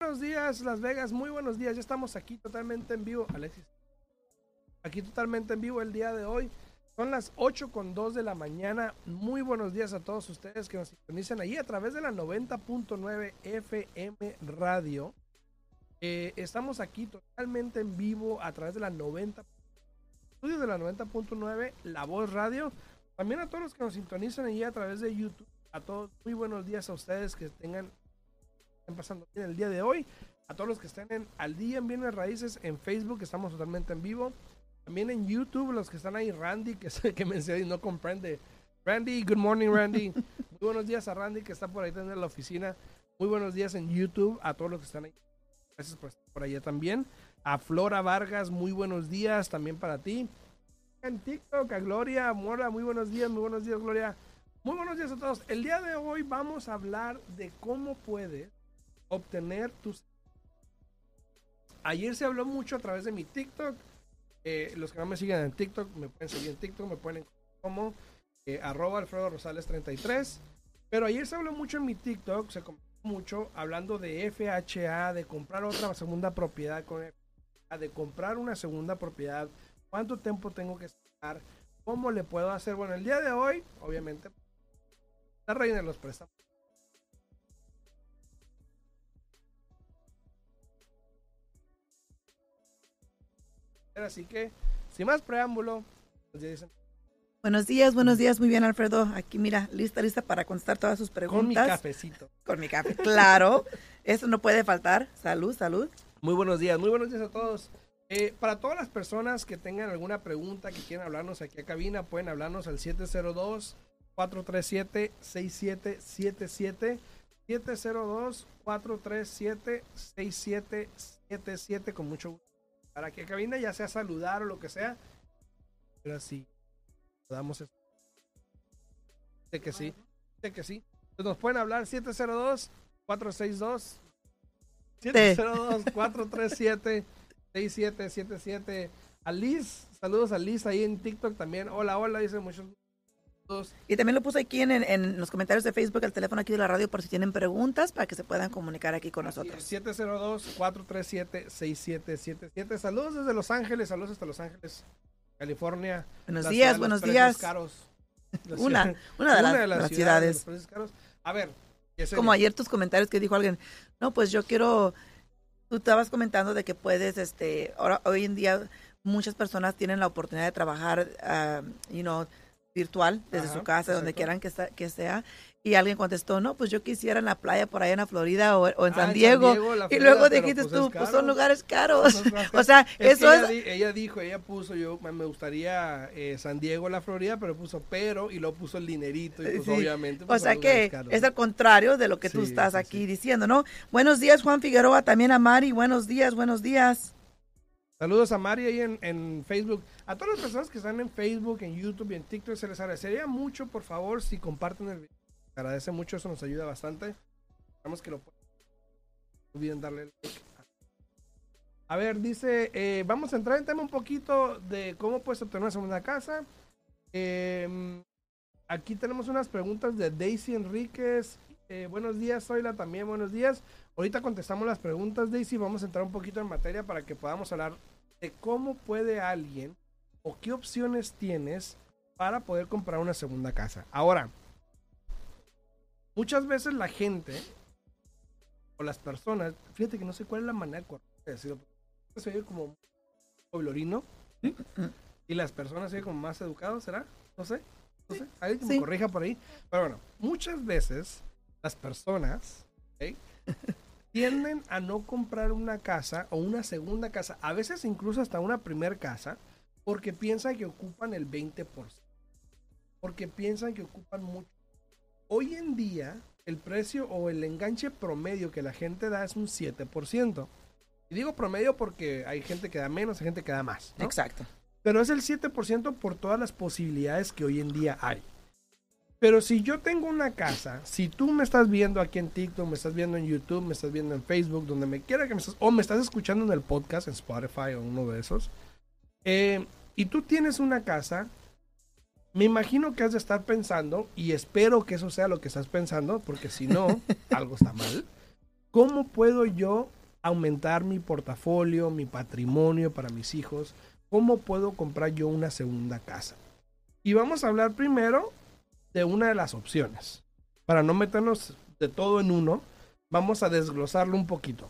Buenos días, Las Vegas. Muy buenos días. Ya estamos aquí totalmente en vivo. Alexis. Aquí totalmente en vivo el día de hoy. Son las 8 con 2 de la mañana. Muy buenos días a todos ustedes que nos sintonizan ahí a través de la 90.9 FM Radio. Eh, estamos aquí totalmente en vivo a través de la 90 estudio de la 90.9 La Voz Radio. También a todos los que nos sintonizan ahí a través de YouTube. A todos, muy buenos días a ustedes que tengan estén pasando bien el día de hoy. A todos los que estén en Al Día en Bienes Raíces en Facebook, estamos totalmente en vivo. También en YouTube, los que están ahí, Randy, que es el que mencioné y no comprende. Randy, good morning, Randy. Muy buenos días a Randy, que está por ahí en la oficina. Muy buenos días en YouTube, a todos los que están ahí. Gracias por estar por allá también. A Flora Vargas, muy buenos días también para ti. En TikTok, a Gloria Mora, muy buenos días, muy buenos días, Gloria. Muy buenos días a todos. El día de hoy vamos a hablar de cómo puedes obtener tus... Ayer se habló mucho a través de mi TikTok. Eh, los que no me siguen en TikTok me pueden seguir en TikTok, me pueden como eh, arroba Alfredo Rosales 33. Pero ayer se habló mucho en mi TikTok, se comentó mucho hablando de FHA, de comprar otra segunda propiedad con FHA, de comprar una segunda propiedad, cuánto tiempo tengo que estar, cómo le puedo hacer. Bueno, el día de hoy, obviamente, la reina de los préstamos. Así que, sin más preámbulo, pues dicen, Buenos días, buenos días, muy bien Alfredo. Aquí mira, lista, lista para contestar todas sus preguntas. con mi cafecito. Con mi café, claro. Eso no puede faltar. Salud, salud. Muy buenos días, muy buenos días a todos. Eh, para todas las personas que tengan alguna pregunta, que quieran hablarnos aquí a cabina, pueden hablarnos al 702-437-6777. 702-437-6777 con mucho gusto. Para que a cabina ya sea saludar o lo que sea. Pero así, damos esto. Sé que sí, sé que sí. Entonces nos pueden hablar 702-462. 702-437-6777. A Liz, saludos a Liz ahí en TikTok también. Hola, hola, dice muchos saludos. Y también lo puse aquí en, en- en los comentarios de Facebook, el teléfono aquí de la radio, por si tienen preguntas, para que se puedan comunicar aquí con nosotros. 702-437-6777. Saludos desde Los Ángeles, saludos hasta Los Ángeles, California. Buenos La días, buenos días. caros. Una, una de las, de las de ciudades. precios caros. A ver. Como ayer tus comentarios que dijo alguien, no, pues yo quiero, tú estabas comentando de que puedes, este, ahora, hoy en día muchas personas tienen la oportunidad de trabajar, ah, you know, virtual, desde Ajá, su casa, donde quieran que sea. Y alguien contestó, no, pues yo quisiera en la playa por allá en la Florida o, o en Ah, San en San Diego. Y luego dijiste pues, tú, es pues son lugares caros. No, no, no, o sea, Es eso es... ella dijo, ella puso, yo me gustaría eh, San Diego, la Florida, pero puso pero y luego puso el dinerito y pues Sí. obviamente. O pues, sea son lugares que caros, es al contrario de lo que tú Sí, estás sí, aquí diciendo, ¿no? Buenos días, Juan Figueroa, también a Mari, buenos días, buenos días. Saludos a Mari ahí en, en Facebook. A todas las personas que están en Facebook, en YouTube y en TikTok, se les agradecería mucho, por favor, si comparten el video. Agradece mucho, eso nos ayuda bastante. Esperamos que lo puedan. No olviden darle like. A ver, dice, eh, vamos a entrar en tema un poquito de cómo puedes obtener una segunda casa. Eh, aquí tenemos unas preguntas de Daisy Enríquez. Eh, buenos días, Zoila, también buenos días. Ahorita contestamos las preguntas, Daisy. Vamos a entrar un poquito en materia para que podamos hablar de cómo puede alguien o qué opciones tienes para poder comprar una segunda casa. Ahora, muchas veces la gente o las personas, fíjate que no sé cuál es la manera correcta de decirlo. Se oye como pueblorino y las personas se oyen como más educados, ¿será? No sé, no sé. Alguien que me Sí. corrija por ahí. Pero bueno, muchas veces las personas ¿ok? tienden a no comprar una casa o una segunda casa, a veces incluso hasta una primer casa, porque piensan que ocupan el 20%. Porque piensan que ocupan mucho. Hoy en día, el precio o el enganche promedio que la gente da es un 7%. Y digo promedio porque hay gente que da menos, hay gente que da más. ¿no? Exacto. Pero es el 7% por todas las posibilidades que hoy en día hay. Pero si yo tengo una casa, si tú me estás viendo aquí en TikTok, me estás viendo en YouTube, me estás viendo en Facebook, donde me quiera que me estás, o me estás escuchando en el podcast, en Spotify o uno de esos, eh, y tú tienes una casa, Me imagino que has de estar pensando, y espero que eso sea lo que estás pensando, porque si no, algo está mal. ¿Cómo puedo yo aumentar mi portafolio, mi patrimonio para mis hijos? ¿Cómo puedo comprar yo una segunda casa? Y vamos a hablar primero de una de las opciones. Para no meternos de todo en uno, vamos a desglosarlo un poquito.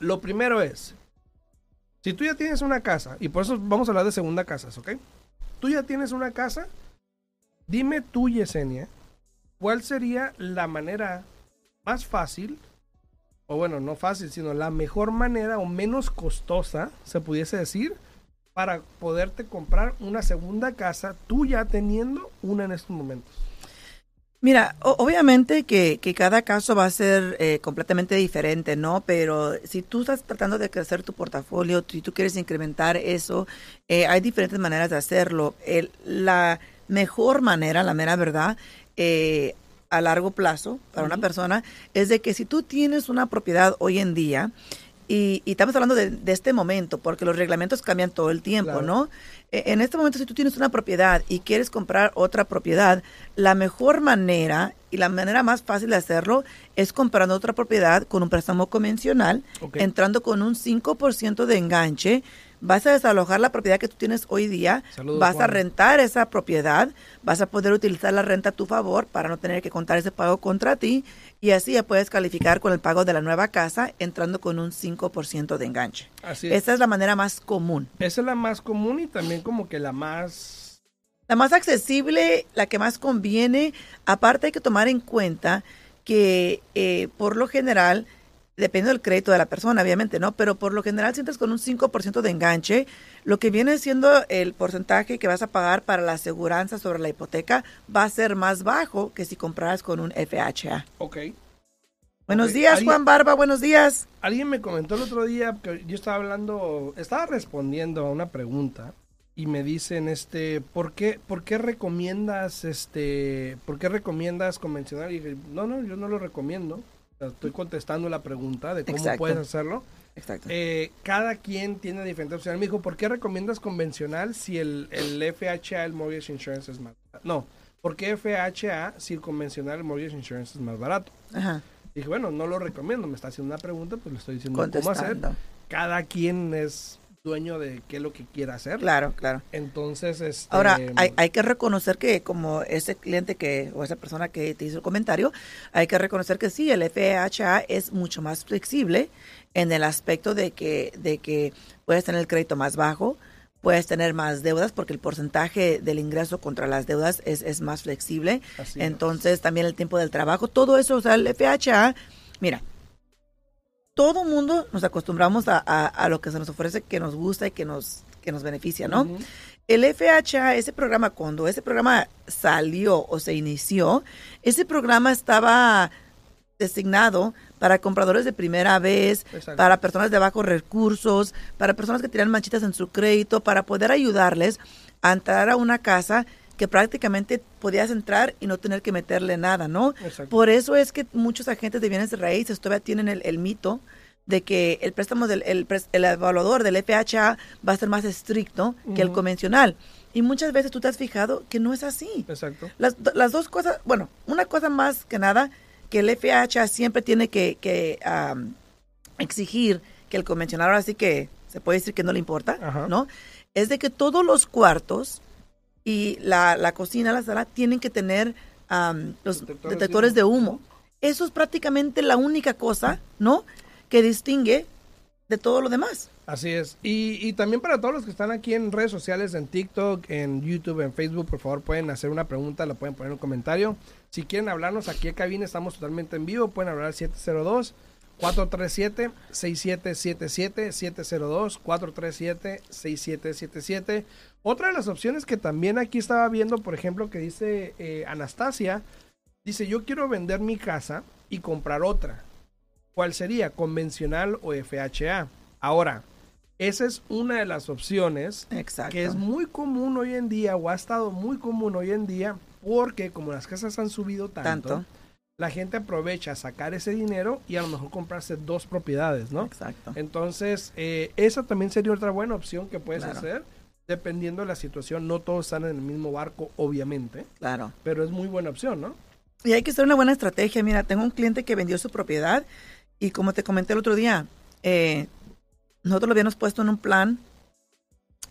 Lo primero es, si tú ya tienes una casa, y por eso vamos a hablar de segunda casas, ¿ok? Tú ya tienes una casa, dime tú, Yesenia, ¿cuál sería la manera más fácil, o bueno, no fácil, sino la mejor manera o menos costosa, se pudiese decir, para poderte comprar una segunda casa, tú ya teniendo una en estos momentos? Mira, obviamente que, cada caso va a ser eh, completamente diferente, ¿no? Pero si tú estás tratando de crecer tu portafolio, si tú quieres incrementar eso, eh, hay diferentes maneras de hacerlo. la mejor manera, la mera verdad, eh, a largo plazo para una persona, es de que si tú tienes una propiedad hoy en día, y, estamos hablando de, este momento, porque los reglamentos cambian todo el tiempo, ¿no? E, en este momento, si tú tienes una propiedad y quieres comprar otra propiedad, la mejor manera y la manera más fácil de hacerlo es comprando otra propiedad con un préstamo convencional, entrando con un 5% de enganche vas a desalojar la propiedad que tú tienes hoy día, vas a rentar esa propiedad, vas a poder utilizar la renta a tu favor para no tener que contar ese pago contra ti y así ya puedes calificar con el pago de la nueva casa entrando con un 5% de enganche. Así es. Esa es la manera más común. Esa es la más común y también como que la más... La más accesible, la que más conviene. Aparte hay que tomar en cuenta que eh, por lo general depende del crédito de la persona, obviamente, ¿no? Pero por lo general sientes con un 5% de enganche, lo que viene siendo el porcentaje que vas a pagar para la aseguranza sobre la hipoteca va a ser más bajo que si compraras con un FHA. Ok. Buenos días, Juan Barba, buenos días. Alguien me comentó el otro día que yo estaba hablando, estaba respondiendo a una pregunta y me dicen este, ¿por qué por qué recomiendas este, por qué recomiendas convencional? Y dije, "No, no, yo no lo recomiendo." Estoy contestando la pregunta de cómo puedes hacerlo. Exacto. Eh, cada quien tiene diferentes opciones. Me dijo, ¿por qué recomiendas convencional si el, el FHA, el Mortgage Insurance es más barato? No, ¿por qué FHA si el convencional, el Mortgage Insurance es más barato? Ajá. Dije, bueno, no lo recomiendo. Me está haciendo una pregunta, pues le estoy diciendo cómo hacer. Cada quien es dueño de qué es lo que quiera hacer. Claro, claro. Entonces, este, ahora hay, hay, que reconocer que como ese cliente que o esa persona que te hizo el comentario, hay que reconocer que sí, el FHA es mucho más flexible en el aspecto de que de que puedes tener el crédito más bajo, puedes tener más deudas porque el porcentaje del ingreso contra las deudas es, es más flexible. Entonces, también el tiempo del trabajo, todo eso, o sea, el FHA, mira, todo mundo nos acostumbramos a, lo que se nos ofrece que nos gusta y que nos, que nos beneficia, ¿no? El FHA, ese programa, cuando ese programa salió o se inició, ese programa estaba designado para compradores de primera vez, para personas de bajos recursos, para personas que tienen manchitas en su crédito, para poder ayudarles a entrar a una casa que prácticamente podías entrar y no tener que meterle nada, ¿no? Por eso es que muchos agentes de bienes de raíces todavía tienen el, mito de que el préstamo del el, evaluador del FHA va a ser más estricto que el convencional. Y muchas veces tú te has fijado que no es así. Exacto. Las, las dos cosas, bueno, una cosa más que nada, que el FHA siempre tiene que, que exigir que el convencional, ahora sí que se puede decir que no le importa, ¿no? Es de que todos los cuartos y la, la cocina, la sala, tienen que tener los detectores, de, humo. Eso es prácticamente la única cosa, ¿no? Que distingue de todo lo demás. Así es. Y, y, también para todos los que están aquí en redes sociales, en TikTok, en YouTube, en Facebook, por favor pueden hacer una pregunta, la pueden poner en un comentario. Si quieren hablarnos aquí en cabina, estamos totalmente en vivo, pueden hablar al 702 437-6777, 702-437-6777. Otra de las opciones que también aquí estaba viendo, por ejemplo, que dice eh, Anastasia, dice, yo quiero vender mi casa y comprar otra. ¿Cuál sería? ¿Convencional o FHA? Ahora, esa es una de las opciones que es muy común hoy en día o ha estado muy común hoy en día porque como las casas han subido tanto la gente aprovecha sacar ese dinero y a lo mejor comprarse dos propiedades, ¿no? Exacto. Entonces, eh, esa también sería otra buena opción que puedes hacer. dependiendo de la situación, no todos están en el mismo barco, obviamente, Claro. pero es muy buena opción, ¿no? Y hay que hacer una buena estrategia. Mira, tengo un cliente que vendió su propiedad y como te comenté el otro día, eh, nosotros lo habíamos puesto en un plan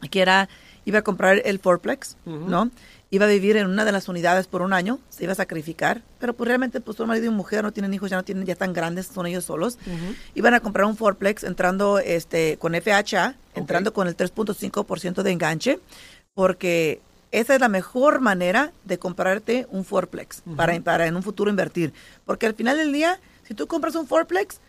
que era, iba a comprar el fourplex. ¿no? Iba a vivir en una de las unidades por un año, se iba a sacrificar, pero pues realmente pues su marido y mujer no tienen hijos, ya no tienen, ya están grandes, son ellos solos. Iban a comprar un fourplex entrando este con FHA, entrando con el 3.5% de enganche, porque esa es la mejor manera de comprarte un fourplex para, para en un futuro invertir. Porque al final del día, si tú compras un fourplex,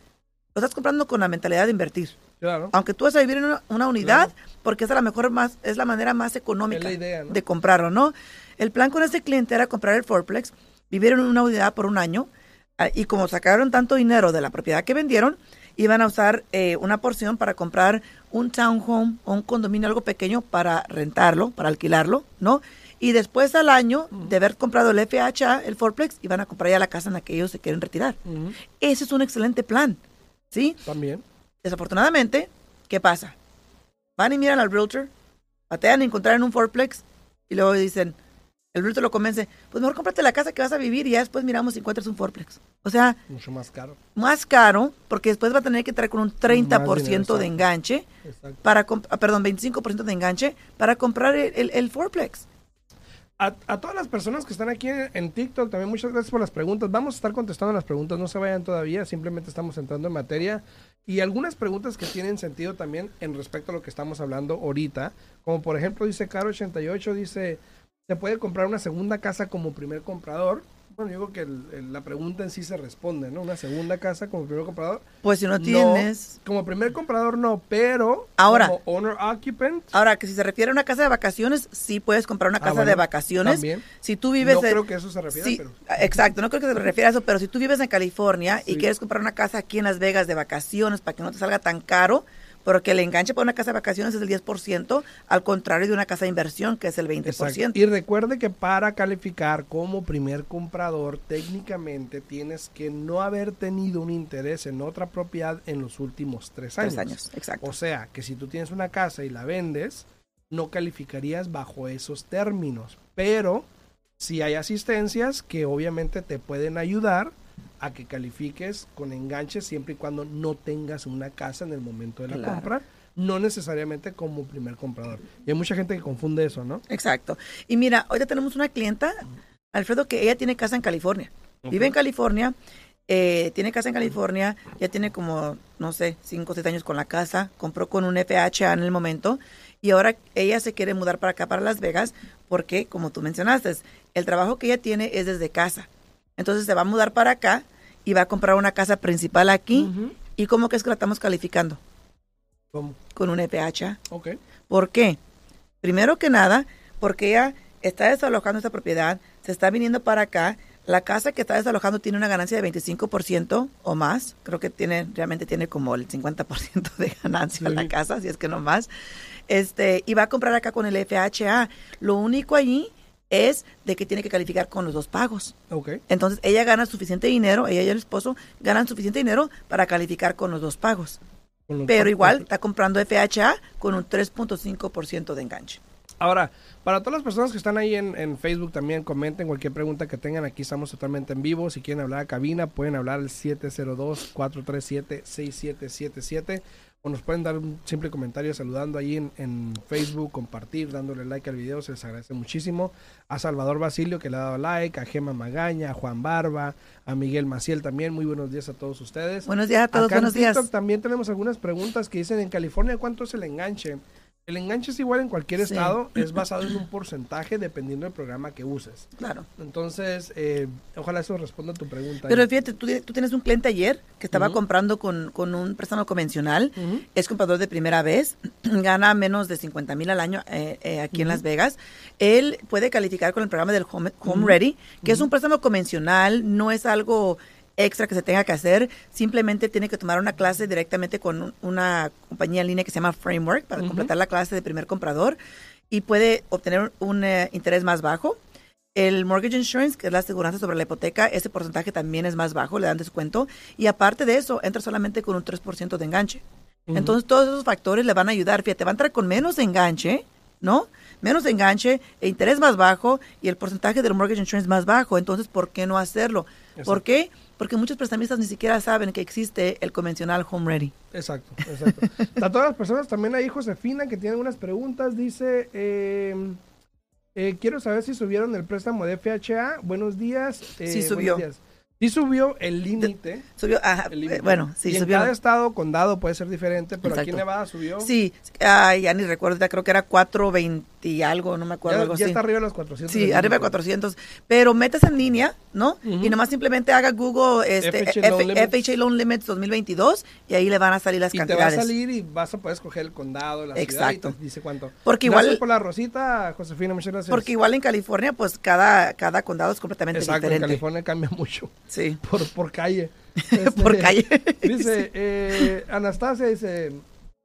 lo estás comprando con la mentalidad de invertir. Claro. Aunque tú vas a vivir en una, una unidad, porque esa es la mejor más, es la manera más económica de comprarlo, ¿no? El plan con este cliente era comprar el fourplex, vivir en una unidad por un año, ah, y como sacaron tanto dinero de la propiedad que vendieron, iban a usar eh, una porción para comprar un townhome o un condominio algo pequeño para rentarlo, para alquilarlo, ¿no? Y después al año de haber comprado el FHA, el fourplex, iban a comprar ya la casa en la que ellos se quieren retirar. Ese es un excelente plan, ¿sí? También. Desafortunadamente, ¿qué pasa? Van y miran al realtor, patean a encontrar en un fourplex y luego dicen, el realtor lo convence, pues mejor cómprate la casa que vas a vivir y ya después miramos si encuentras un fourplex. O sea, Mucho más caro. más caro porque después va a tener que traer con un 30% dinero, de enganche Exacto. para, ah, perdón, 25% de enganche para comprar el, el, el fourplex. A, todas las personas que están aquí en, en TikTok, también muchas gracias por las preguntas. Vamos a estar contestando las preguntas, no se vayan todavía, simplemente estamos entrando en materia. Y algunas preguntas que tienen sentido también en respecto a lo que estamos hablando ahorita. Como por ejemplo, dice Caro88, dice, ¿se puede comprar una segunda casa como primer comprador? Bueno, yo creo que el- el- la pregunta en sí se responde, ¿no? Una segunda casa como primer comprador. Pues si no tienes... como primer comprador no, pero Ahora. como owner occupant, Ahora, que si se refiere a una casa de vacaciones, sí puedes comprar una Ah, casa bueno, de vacaciones. también. Si tú vives... no en- creo que eso se refiera, Sí, pero... exacto, no creo que se refiere a eso, pero si tú vives en California y quieres comprar una casa aquí en Las Vegas de vacaciones para que no te salga tan caro, porque el enganche para una casa de vacaciones es el 10%, al contrario de una casa de inversión que es el 20%. Exacto. Y recuerde que para calificar como primer comprador, técnicamente tienes que no haber tenido un interés en otra propiedad en los últimos tres años. Tres años, exacto. O sea, que si tú tienes una casa y la vendes, no calificarías bajo esos términos. Pero si hay asistencias que obviamente te pueden ayudar a que califiques con enganches siempre y cuando no tengas una casa en el momento de la Claro. compra, no necesariamente como primer comprador. Y hay mucha gente que confunde eso, ¿no? Exacto. Y mira, hoy ya tenemos una clienta, Alfredo, que ella tiene casa en California. Vive en California, eh, tiene casa en California, ya tiene como, no sé, cinco o seis años con la casa, compró con un FHA en el momento y ahora ella se quiere mudar para acá, para Las Vegas, porque, como tú mencionaste, el trabajo que ella tiene es desde casa. Entonces se va a mudar para acá y va a comprar una casa principal aquí. ¿Y cómo que es que la estamos calificando? ¿Cómo? Con un FHA. Ok. ¿Por qué? Primero que nada, porque ella está desalojando esta propiedad, se está viniendo para acá. La casa que está desalojando tiene una ganancia de 25% o más. Creo que tiene, realmente tiene como el 50% de ganancia Sí. la casa, si es que no más. Este, y va a comprar acá con el FHA. Lo único allí es de que tiene que calificar con los dos pagos. Ok. Entonces, ella gana suficiente dinero, ella y el esposo ganan suficiente dinero para calificar con los dos pagos. Pero igual está comprando FHA con un 3.5% de enganche. Ahora, para todas las personas que están ahí en, en Facebook también, comenten cualquier pregunta que tengan. Aquí estamos totalmente en vivo. Si quieren hablar a cabina, pueden hablar al 702-437-6777. O nos pueden dar un simple comentario saludando ahí en, en Facebook, compartir, dándole like al video. Se les agradece muchísimo. A Salvador Basilio que le ha dado like, a Gema Magaña, a Juan Barba, a Miguel Maciel también. Muy buenos días a todos ustedes. Buenos días a todos, Acá en buenos días. TikTok también tenemos algunas preguntas que dicen en California cuánto es el enganche. El enganche es igual en cualquier Sí. estado, es basado en un porcentaje dependiendo del programa que uses. Claro. Entonces, eh, ojalá eso responda a tu pregunta. Pero fíjate, tú, tú tienes un cliente ayer que estaba comprando con, con un préstamo convencional, es comprador de primera vez, gana menos de 50 mil al año eh, eh, aquí en. Las Vegas. Él puede calificar con el programa del Home, Home. Ready, que es un préstamo convencional, no es algo extra que se tenga que hacer, simplemente tiene que tomar una clase directamente con un- una compañía en línea que se llama Framework para completar la clase de primer comprador y puede obtener un eh, interés más bajo. El mortgage insurance, que es la aseguranza sobre la hipoteca, ese porcentaje también es más bajo, le dan descuento. Y aparte de eso, entra solamente con un 3% de enganche. Entonces, todos esos factores le van a ayudar. Fíjate, va a entrar con menos enganche, ¿no? Menos enganche, e interés más bajo y el porcentaje del mortgage insurance más bajo. Entonces, ¿por qué no hacerlo? ¿Por qué? Porque muchos prestamistas ni siquiera saben que existe el convencional Home Ready. Exacto, exacto. a todas las personas, también hay Josefina que tiene algunas preguntas. Dice, eh, eh, quiero saber si subieron el préstamo de FHA. Buenos días. Eh, sí subió. Buenos días. Sí subió el límite. Subió, ajá, el bueno, sí y subió. En cada estado, condado puede ser diferente, pero aquí en Exacto. Nevada subió. Sí, ay, ya ni recuerdo, ya creo que era 420 y algo, no me acuerdo. ya, algo ya así. está arriba de los 400. Sí, arriba de límite. 400. Pero metes en línea, ¿no? Ujú. Y nomás simplemente haga Google este, FHA Loan Limits. FHA Loan Limits 2022 y ahí le van a salir las Y te va a cantidades. salir y vas a poder escoger el condado, la ciudad Exacto. y te dice cuánto. Porque Gracias igual- por la rosita, Josefina, muchas gracias. Porque igual en California, pues cada, cada condado es completamente Exacto, en diferente. California cambia mucho. Sí, Por, por calle. por Este, calle. Dice, eh, Anastasia dice,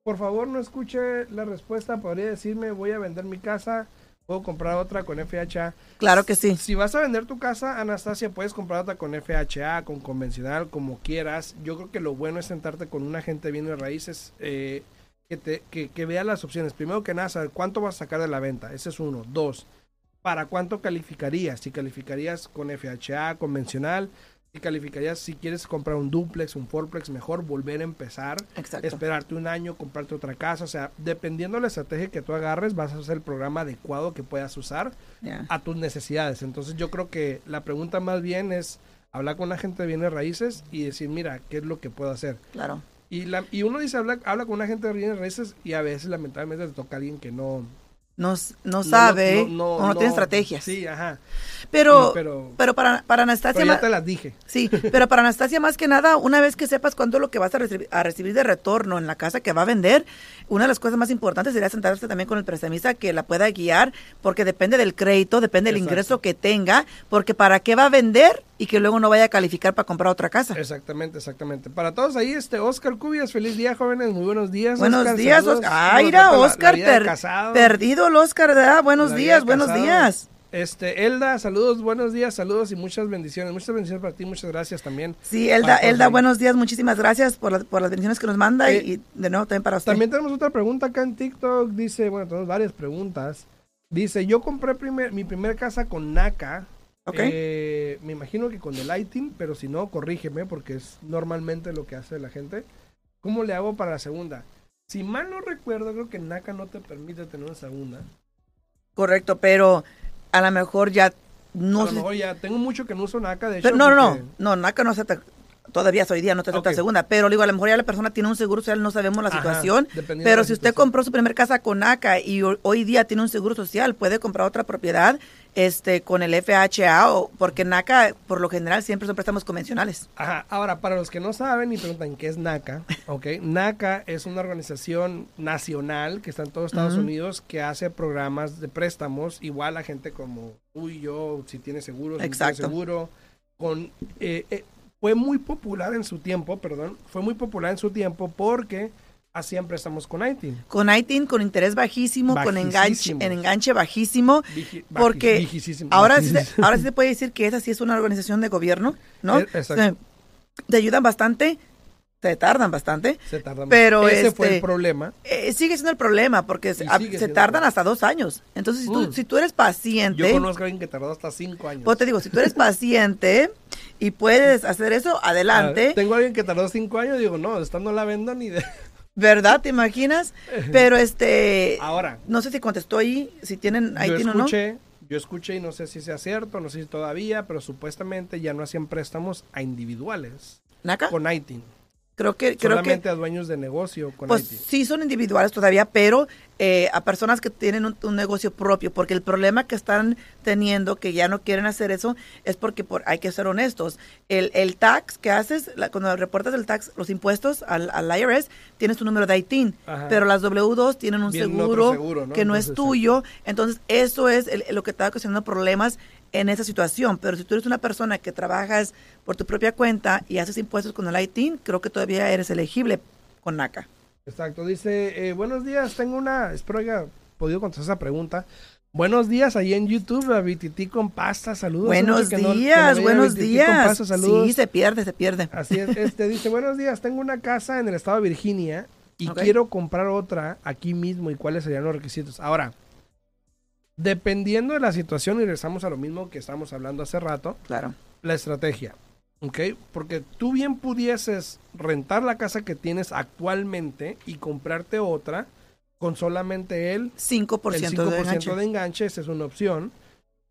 por favor no escuche la respuesta, podría decirme, voy a vender mi casa, puedo comprar otra con FHA. claro que sí. Si vas a vender tu casa, Anastasia, puedes comprar otra con FHA, con convencional, como quieras. Yo creo que lo bueno es sentarte con un agente de bienes raíces eh, que, te, que, que vea las opciones. Primero que nada, saber cuánto vas a sacar de la venta. Ese es uno. Dos, ¿para cuánto calificarías? Si calificarías con FHA, convencional. Si calificarías, si quieres comprar un duplex, un fourplex, mejor volver a empezar Exacto. esperarte un año, comprarte otra casa. O sea, dependiendo de la estrategia que tú agarres, vas a hacer el programa adecuado que puedas usar a tus necesidades. Entonces yo creo que la pregunta más bien es hablar con la gente de bienes raíces y decir, mira, ¿qué es lo que puedo hacer? Claro. Y, la, y uno dice, habla, habla con una gente de bienes raíces y a veces lamentablemente te toca alguien que no... No, no sabe no- o no, tiene estrategias. Sí, ajá. Pero, pero- pero, para, para Anastasia... Pero ya te las dije. Sí, pero para Anastasia más que nada, una vez que sepas cuánto es lo que vas a recibir, a recibir de retorno en la casa que va a vender, una de las cosas más importantes sería sentarse también con el prestamista que la pueda guiar, porque depende del crédito, depende del Exacto. ingreso que tenga, porque para qué va a vender y que luego no vaya a calificar para comprar otra casa. Exactamente, exactamente. Para todos ahí, este Oscar Cubias, feliz día, jóvenes. Muy buenos días. Buenos Oscar, días, saludos. Oscar. ¿Cómo Ay, te mira, trata la- la Oscar, per- perdido el Oscar, ¿verdad? Buenos La días, buenos días. Este, Elda, saludos, buenos días, saludos y muchas bendiciones. Muchas bendiciones para ti, muchas gracias también. Sí, Elda, Elda, ahí. buenos días, muchísimas gracias por, la- por las bendiciones que nos manda y- Eh, y, de nuevo también para usted. También tenemos otra pregunta acá en TikTok. Dice, bueno, tenemos varias preguntas. Dice, yo compré primer, mi primer casa con NACA. Eh, me imagino que con el ITIN, pero si no, corrígeme porque es normalmente lo que hace la gente. ¿Cómo le hago para la segunda? Si mal no recuerdo, creo que NACA no te permite tener una segunda. Correcto, pero a lo mejor ya no a lo mejor ya tengo mucho que no uso NACA, de hecho. Pero no, no, no, porque- no, NACA no acepta, todavía hoy día no te acepta Ok. segunda, pero digo, a lo mejor ya la persona tiene un seguro social, no sabemos la Ajá, situación, pero la si usted compró su primer casa con NACA y ho- hoy día tiene un seguro social, puede comprar otra propiedad este con el FHA, o, porque NACA por lo general siempre son préstamos convencionales. Ajá, ahora, para los que no saben y preguntan qué es NACA, ok, NACA es una organización nacional que está en todos Estados. Unidos que hace programas de préstamos, igual a gente como tú y yo, si tiene seguro, si no tiene Exacto. seguro, con, eh, eh, fue muy popular en su tiempo, perdón, fue muy popular en su tiempo porque hacían préstamos con ITIN. Con ITIN, con interés bajísimo, con enganche, en enganche bajísimo, Vigi- porque ahora sí, ahora sí se puede decir que esa sí es una organización de gobierno, ¿no? Eh, exacto. Te ayudan bastante, te tardan bastante, Se tarda más. pero Ese fue el este- problema. Eh, sigue siendo el problema porque se, a- tardan hasta dos años. Entonces, si tú, si tú eres paciente, Yo conozco a alguien que tardó hasta cinco años. pues te digo, si tú eres paciente y puedes hacer eso, adelante, Ah, tengo a alguien que tardó cinco años, digo, no, esta no la vendo ni de... ¿verdad? ¿Te imaginas? Pero este, Ahora, no sé si contestó ahí, si tienen yo ITIN o no. escuché, yo escuché y no sé si sea cierto, no sé si todavía, pero supuestamente ya no hacían préstamos a individuales ¿Naca? con ITIN. Creo que, creo que, solamente a dueños de negocio con pues sí son individuales todavía, pero eh, a personas que tienen un, un negocio propio, porque el problema que están teniendo, que ya no quieren hacer eso, es porque por, hay que ser honestos. El, el tax que haces, la- cuando reportas el tax, los impuestos al, al IRS, tienes tu número de ITIN, Ajá. pero las W2 tienen un seguro, seguro, ¿no? que no es tuyo, entonces eso es el- lo que está ocasionando problemas en esa situación. Pero si tú eres una persona que trabajas por tu propia cuenta y haces impuestos con el ITIN, creo que todavía eres elegible con NACA. Exacto, dice, eh, buenos días, tengo una, espero haya podido contestar esa pregunta. Buenos días, ahí en YouTube, a Vititi con pasta, saludos. Buenos que no- no días, buenos días. pasta, saludos. Sí, se pierde, se pierde. Así es, este dice, buenos días, tengo una casa en el estado de Virginia y quiero comprar otra aquí mismo y cuáles serían los requisitos. Ahora, Dependiendo de la situación, y regresamos a lo mismo que estábamos hablando hace rato, Claro. la estrategia. ¿Ok? Porque tú bien pudieses rentar la casa que tienes actualmente y comprarte otra con solamente el 5%, el 5% de enganche. de enganche, esa es una opción.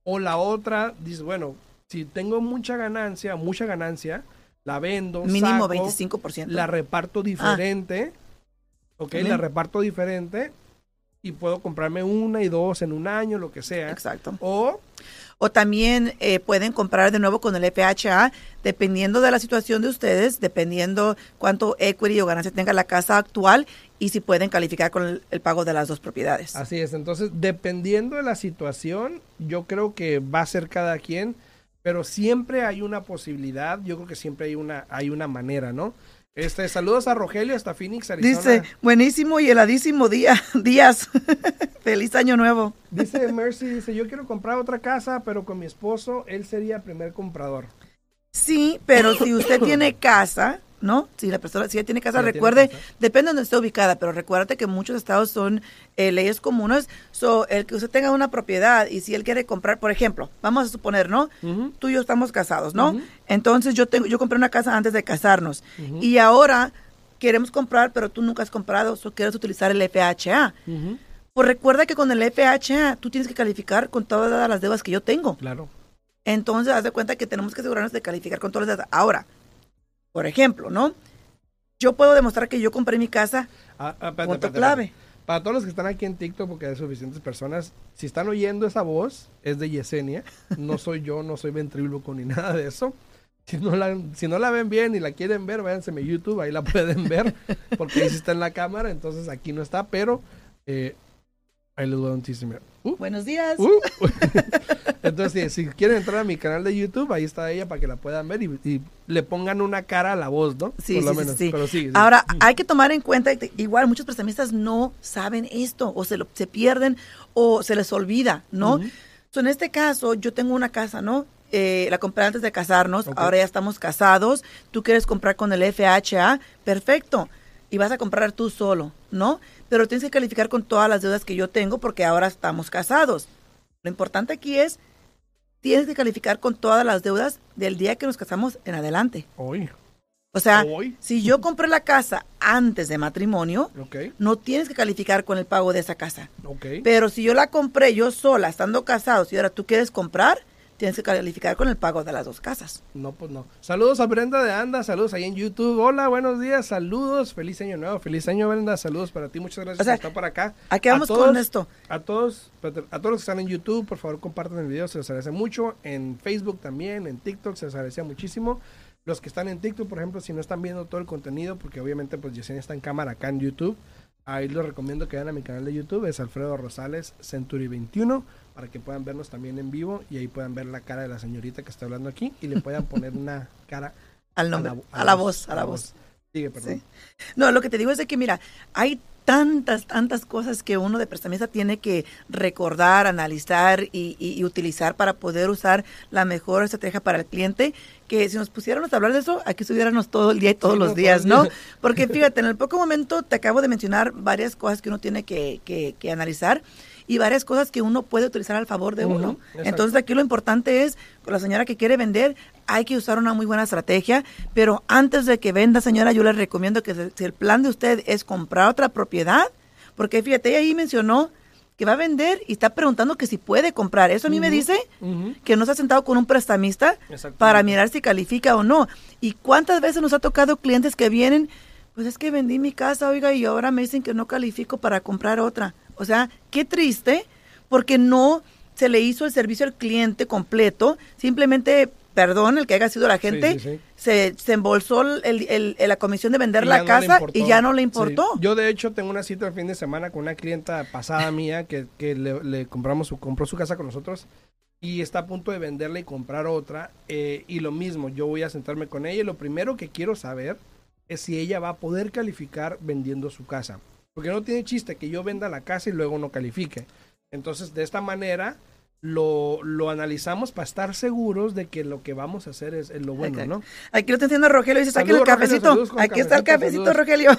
O la otra, dices, bueno, si tengo mucha ganancia, mucha ganancia, la vendo, Mínimo saco, 25%. la reparto diferente, ok, la reparto diferente y puedo comprarme una y dos en un año, lo que sea. Exacto. O, O también eh, pueden comprar de nuevo con el FHA, dependiendo de la situación de ustedes, dependiendo cuánto equity o ganancia tenga la casa actual y si pueden calificar con el, el pago de las dos propiedades. así es, entonces, dependiendo de la situación, yo creo que va a ser cada quien, pero siempre hay una posibilidad, yo creo que siempre hay una, hay una manera, ¿no? Este, saludos a Rogelio hasta Phoenix, Arizona. Dice, buenísimo y heladísimo día, días. Feliz año nuevo. Dice Mercy, dice, yo quiero comprar otra casa, pero con mi esposo, él sería el primer comprador. Sí, pero si usted tiene casa, ¿no? Si la persona, si ella tiene casa, recuerde, casa. depende de donde esté ubicada, pero recuérdate que muchos estados son eh, leyes comunes. So, el que usted tenga una propiedad y si él quiere comprar, por ejemplo, vamos a suponer, ¿no? Tú y yo estamos casados, ¿no? Entonces yo tengo, yo compré una casa antes de casarnos y ahora queremos comprar, pero tú nunca has comprado, o quieres utilizar el FHA. Pues recuerda que con el FHA tú tienes que calificar con todas las deudas que yo tengo. Claro. Entonces, haz de cuenta que tenemos que asegurarnos de calificar con todas las deudas. Ahora, por ejemplo, ¿no? Yo puedo demostrar que yo compré mi casa, Ah, ah, clave. Para todos los que están aquí en TikTok, porque hay suficientes personas, si están oyendo esa voz, es de Yesenia. No soy yo, no soy ventríloco ni nada de eso. Si no, la, si no la ven bien y la quieren ver, váyanse a mi YouTube, ahí la pueden ver, porque ahí sí está en la cámara, entonces aquí no está, pero eh, ahí les voy a dar un chiste, mira. Uh, Buenos días. uh. entonces, si, quieren entrar a mi canal de YouTube, ahí está ella para que la puedan ver y, y le pongan una cara a la voz, ¿no? Sí, Por lo sí, menos, sí. pero sí, sí. Ahora, hay que tomar en cuenta que igual muchos prestamistas no saben esto, o se, lo, se pierden, o se les olvida, ¿no? So, en este caso, yo tengo una casa, ¿no? Eh, la compré antes de casarnos, ahora ya estamos casados, tú quieres comprar con el FHA, perfecto, y vas a comprar tú solo, ¿no? Pero tienes que calificar con todas las deudas que yo tengo porque ahora estamos casados. Lo importante aquí es, tienes que calificar con todas las deudas del día que nos casamos en adelante. Hoy, O sea, Hoy. si yo compré la casa antes de matrimonio, no tienes que calificar con el pago de esa casa. ok. Pero si yo la compré yo sola, estando casados, y ahora tú quieres comprar, tienes que calificar con el pago de las dos casas. No, pues no. Saludos a Brenda de Anda, saludos ahí en YouTube. Hola, buenos días, saludos. Feliz año nuevo, feliz año Brenda, saludos para ti. Muchas gracias O sea, por estar por acá. ¿A qué vamos todos- con esto? A todos, a todos los que están en YouTube, por favor compartan el video, se les agradece mucho. En Facebook también, en TikTok se les agradece muchísimo. Los que están en TikTok, por ejemplo, si no están viendo todo el contenido, porque obviamente pues Yesenia está en cámara acá en YouTube, ahí les recomiendo que vayan a mi canal de YouTube, es Alfredo Rosales Century 21, para que puedan vernos también en vivo y ahí puedan ver la cara de la señorita que está hablando aquí y le puedan poner una cara Al nombre, a la, voz, a la voz. Sigue, perdón. Sí. No, lo que te digo es de que, mira, hay tantas, tantas cosas que uno de prestamista tiene que recordar, analizar y, y- y utilizar para poder usar la mejor estrategia para el cliente, que si nos pusiéramos a hablar de eso, aquí estuviéramos todo el día y todos Sí, los no, días, ¿no? Porque fíjate, en el poco momento te acabo de mencionar varias cosas que uno tiene que, que- que analizar y varias cosas que uno puede utilizar al favor de uno. exacto. Entonces aquí lo importante es, con la señora que quiere vender, hay que usar una muy buena estrategia, pero antes de que venda, señora, yo le recomiendo que se- si el plan de usted es comprar otra propiedad, porque fíjate, ella ahí mencionó que va a vender y está preguntando que si puede comprar. Eso a mí me dice que no se ha sentado con un prestamista para mirar si califica o no. ¿Y cuántas veces nos ha tocado clientes que vienen, pues es que vendí mi casa, oiga, y ahora me dicen que no califico para comprar otra? O sea, qué triste, porque no se le hizo el servicio al cliente completo, simplemente, perdón, el que haya sido la gente, sí, sí. Se, se embolsó el- el- el- la comisión de vender la no casa y ya no le importó. Yo de hecho tengo una cita el fin de semana con una clienta pasada mía que, que le, le compramos su, compró su casa con nosotros y está a punto de venderla y comprar otra. eh, y lo mismo, yo voy a sentarme con ella y lo primero que quiero saber es si ella va a poder calificar vendiendo su casa. Porque no tiene chiste que yo venda la casa y luego no califique. Entonces, de esta manera lo, lo analizamos para estar seguros de que lo que vamos a hacer es, es lo bueno. ¿no? Aquí lo está haciendo Rogelio, dice, saquen el Rogelio, cafecito. Aquí está el cafecito, saludos. Rogelio.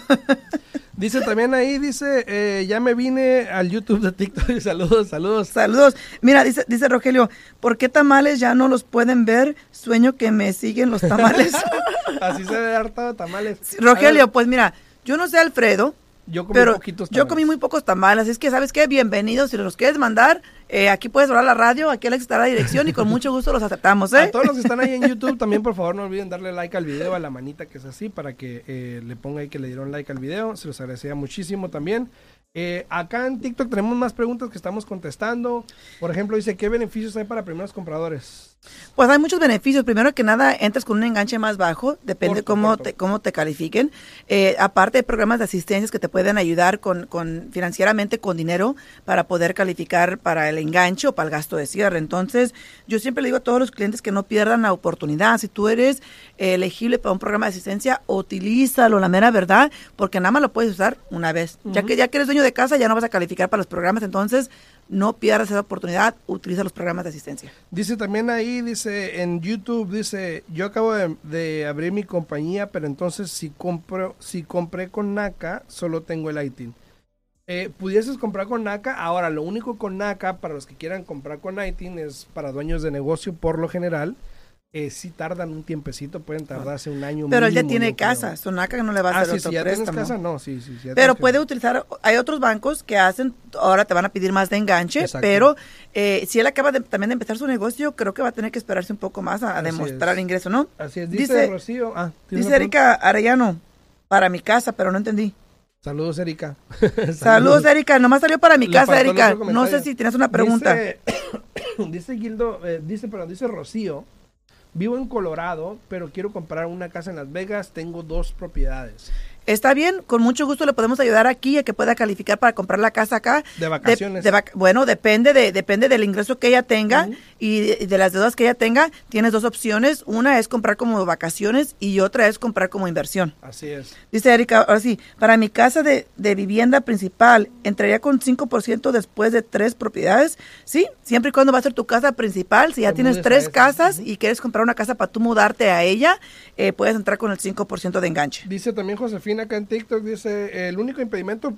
Dice también ahí, dice, eh, ya me vine al YouTube de TikTok. saludos, saludos. Saludos. Mira, dice, dice Rogelio, ¿por qué tamales ya no los pueden ver? Sueño que me siguen los tamales. Así se debe hartado tamales. Rogelio, pues mira, yo no sé Alfredo, yo comí pero poquitos yo comí muy pocos tamales, es que sabes qué, bienvenidos, si los quieres mandar, eh, aquí puedes hablar la radio, aquí Alex está la dirección y con mucho gusto los aceptamos, ¿eh? A todos los que están ahí en YouTube también por favor no olviden darle like al video, a la manita que es así, para que eh, le ponga ahí que le dieron like al video, se los agradecería muchísimo también. Eh, acá en TikTok tenemos más preguntas que estamos contestando. Por ejemplo, dice, ¿qué beneficios hay para primeros compradores? Pues hay muchos beneficios. Primero que nada, entras con un enganche más bajo, depende Corto, cómo corto. te, cómo te califiquen. Eh, aparte hay programas de asistencias que te pueden ayudar con, con financieramente con dinero para poder calificar para el enganche o para el gasto de cierre. Entonces, yo siempre le digo a todos los clientes que no pierdan la oportunidad. Si tú eres eh, elegible para un programa de asistencia, utilízalo, la mera verdad, porque nada más lo puedes usar una vez. Ya que ya que eres dueño de casa, ya no vas a calificar para los programas, entonces no pierdas esa oportunidad, utiliza los programas de asistencia. Dice también ahí, dice en YouTube, dice, yo acabo de, abrir mi compañía, pero entonces si compro, si compré con NACA, solo tengo el ITIN. Eh, pudieses comprar con NACA, ahora lo único con NACA, para los que quieran comprar con ITIN, es para dueños de negocio por lo general. Eh, sí tardan un tiempecito, pueden tardarse un año. Pero él ya tiene yo creo. casa, Sonaca no le va a Ah, hacer sí, otro si ya tienes préstamo. casa, no, sí, sí. ya Pero puede casa. utilizar, hay otros bancos que hacen, ahora te van a pedir más de enganche, Exacto. pero eh, si él acaba de, también de empezar su negocio, creo que va a tener que esperarse un poco más a, demostrar es. ingreso, ¿no? Así es, dice, dice- Rocío. Ah, ¿tienes Dice? Erika Arellano, para mi casa, pero no entendí. Saludos, Erika. Saludos, Erika, nomás salió para mi Le casa, el Erika. No sé si tienes una pregunta. Dice, dice Gildo, eh, dice, perdón, dice Rocío, vivo en Colorado, pero quiero comprar una casa en Las Vegas, tengo dos propiedades. Está bien, con mucho gusto le podemos ayudar aquí a que pueda calificar para comprar la casa acá. De vacaciones. de vac- bueno, depende de depende del ingreso que ella tenga y de, las deudas que ella tenga. Tienes dos opciones. Una es comprar como vacaciones y otra es comprar como inversión. Así es. Dice Erika, ahora sí, para mi casa de, de vivienda principal, ¿entraría con 5% después de tres propiedades? Sí, siempre y cuando va a ser tu casa principal. Si ya Te tienes tres casas y quieres comprar una casa para tú mudarte a ella, eh, puedes entrar con el 5% de enganche. Dice también Josefina acá en TikTok, dice, el único impedimento,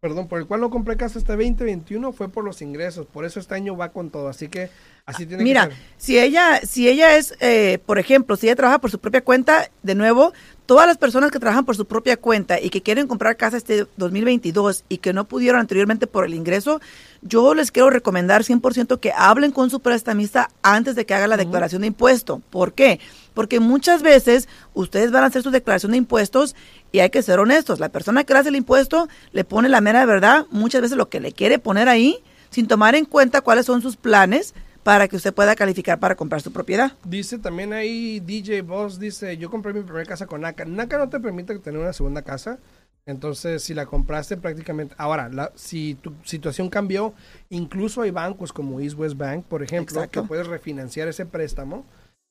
perdón, por el cual no compré casa este 2021 fue por los ingresos, por eso este año va con todo, así que así tiene Mira, que ser. si ella, si ella es, eh, por ejemplo, si ella trabaja por su propia cuenta, de nuevo, todas las personas que trabajan por su propia cuenta y que quieren comprar casa este 2022 y que no pudieron anteriormente por el ingreso, yo les quiero recomendar 100% que hablen con su prestamista antes de que haga la declaración de impuesto. ¿Por qué? Porque muchas veces ustedes van a hacer su declaración de impuestos y hay que ser honestos. La persona que le hace el impuesto le pone la mera verdad, muchas veces lo que le quiere poner ahí, sin tomar en cuenta cuáles son sus planes para que usted pueda calificar para comprar su propiedad. Dice también ahí DJ Boss, dice, yo compré mi primera casa con NACA. NACA no te permite tener una segunda casa. Entonces, si la compraste prácticamente... Ahora, la, si tu situación cambió, incluso hay bancos como East West Bank, por ejemplo, Exacto. que puedes refinanciar ese préstamo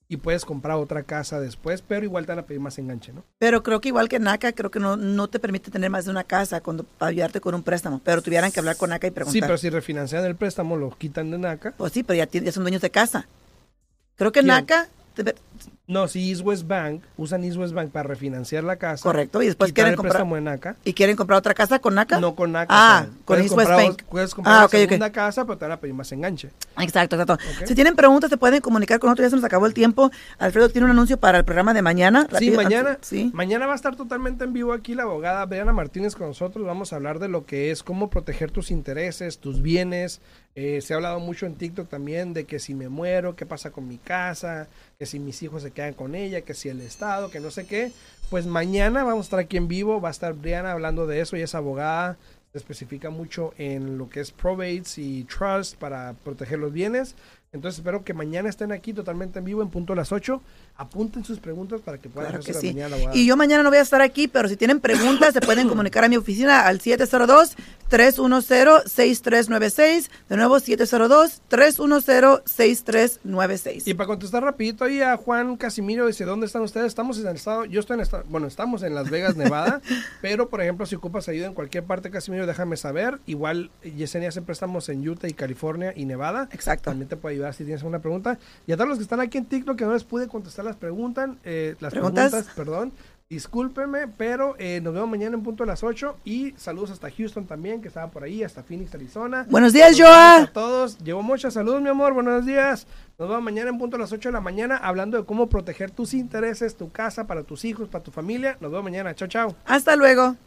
y puedes comprar otra casa después, pero igual te van a pedir más enganche, ¿no? Pero creo que igual que NACA, creo que no, no te permite tener más de una casa cuando, para ayudarte con un préstamo. Pero tuvieran que hablar con NACA y preguntar. Sí, pero si refinancian el préstamo, lo quitan de NACA. Pues sí, pero ya, ya son dueños de casa. Creo que ¿Quién? NACA, No, si East West Bank, usan East West Bank para refinanciar la casa. correcto, y después quieren comprar, de NACA. y quieren comprar otra casa con NACA. No con NACA. Ah, con puedes East West Bank. Puedes comprar Ah, la ok, ok. segunda casa, pero te van a pedir más enganche. Exacto, exacto. Si tienen preguntas, se pueden comunicar con nosotros. Ya se nos acabó el tiempo. Alfredo tiene un anuncio para el programa de mañana. Sí, mañana, Sí. mañana va a estar totalmente en vivo aquí la abogada Briana Martínez con nosotros. Vamos a hablar de lo que es cómo proteger tus intereses, tus bienes. Eh, se ha hablado mucho en TikTok también de que si me muero, qué pasa con mi casa, que si mis hijos se quedan con ella, que si el Estado, que no sé qué. Pues mañana vamos a estar aquí en vivo, va a estar Briana hablando de eso, ella es abogada, se especifica mucho en lo que es probates y trust para proteger los bienes. Entonces espero que mañana estén aquí totalmente en vivo en punto a las 8. Apunten sus preguntas para que puedan Claro que sí. mañana la. Y yo mañana no voy a estar aquí, pero si tienen preguntas, se pueden comunicar a mi oficina al 702-310-6396. De nuevo, 702-310-6396. Y para contestar rapidito ahí a Juan Casimiro dice, ¿dónde están ustedes? Estamos en el estado, yo estoy en esta- bueno, estamos en Las Vegas, Nevada, pero por ejemplo, si ocupas ayuda en cualquier parte, Casimiro, déjame saber. Igual Yesenia siempre estamos en Utah y California y Nevada. Exacto. También te puede ayudar si tienes alguna pregunta. Y a todos los que están aquí en TikTok que no les pude contestar las preguntas, eh, las ¿Preguntas? preguntas, perdón, Discúlpenme, pero eh, nos vemos mañana en punto a las 8 y saludos hasta Houston también, que estaba por ahí, hasta Phoenix, Arizona. Buenos días, Joa. A todos, llevo mucha salud, mi amor, buenos días. Nos vemos mañana en punto a las 8 de la mañana hablando de cómo proteger tus intereses, tu casa, para tus hijos, para tu familia. Nos vemos mañana, chao, chao. Hasta luego.